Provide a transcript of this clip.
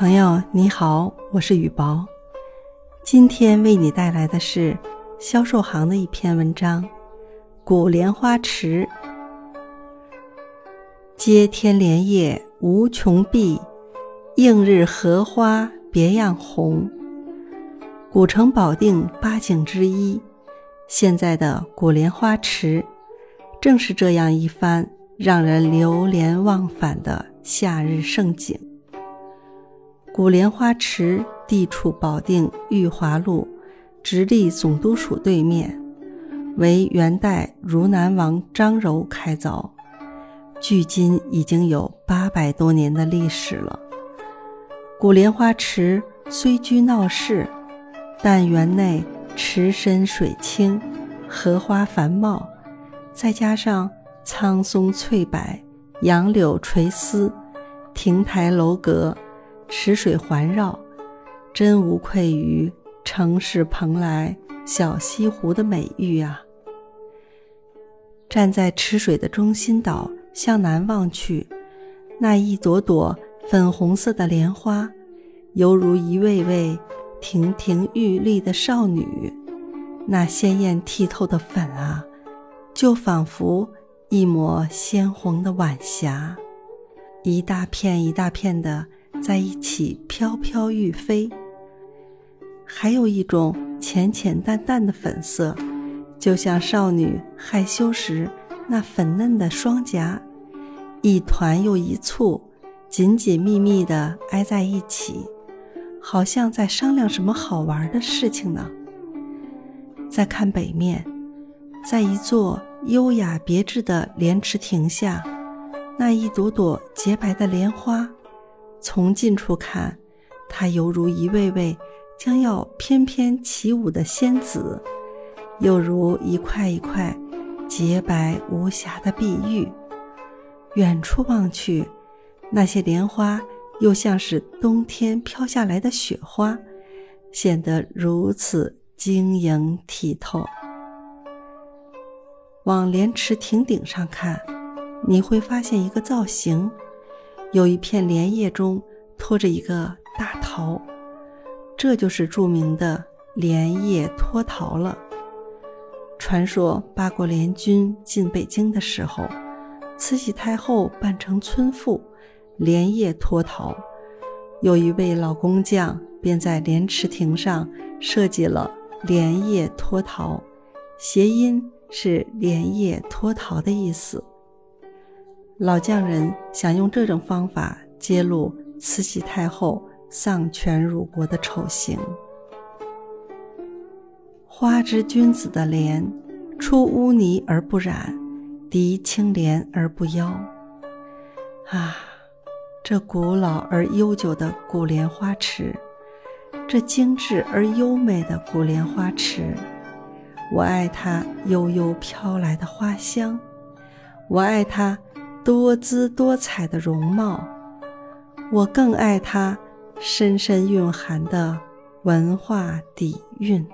朋友你好，我是雨薄，今天为你带来的是销售行的一篇文章《古莲花池》。接天莲叶无穷碧，映日荷花别样红。古城保定八景之一，现在的古莲花池，正是这样一番让人流连忘返的夏日盛景。古莲花池地处保定裕华路直隶总督署对面，为元代汝南王张柔开凿，距今已经有八百多年的历史了。古莲花池虽居闹市，但园内池深水清，荷花繁茂，再加上苍松翠柏、杨柳垂丝、亭台楼阁。池水环绕，真无愧于城市蓬莱小西湖的美誉啊！站在池水的中心岛向南望去，那一朵朵粉红色的莲花，犹如一位位亭亭玉立的少女。那鲜艳剔透的粉啊，就仿佛一抹鲜红的晚霞，一大片一大片的。在一起飘飘欲飞，还有一种浅浅淡淡的粉色，就像少女害羞时那粉嫩的双颊，一团又一簇，紧紧密密地挨在一起，好像在商量什么好玩的事情呢。再看北面，在一座优雅别致的莲池亭下，那一朵朵洁白的莲花。从近处看，她犹如一位位将要翩翩起舞的仙子，又如一块一块洁白无瑕的碧玉。远处望去，那些莲花又像是冬天飘下来的雪花，显得如此晶莹剔透。往莲池亭顶上看，你会发现一个造型。有一片莲叶中托着一个大桃，这就是著名的莲叶托桃了。传说八国联军进北京的时候，慈禧太后扮成村妇，连夜脱桃。有一位老工匠便在莲池亭上设计了莲叶托桃，谐音是莲叶脱桃的意思。老匠人想用这种方法揭露慈禧太后丧权辱国的丑行。花之君子的莲，出污泥而不染，涤清涟而不妖。啊，这古老而悠久的古莲花池，这精致而优美的古莲花池，我爱它悠悠飘来的花香，我爱它。多姿多彩的容貌，我更爱它深深蕴含的文化底蕴。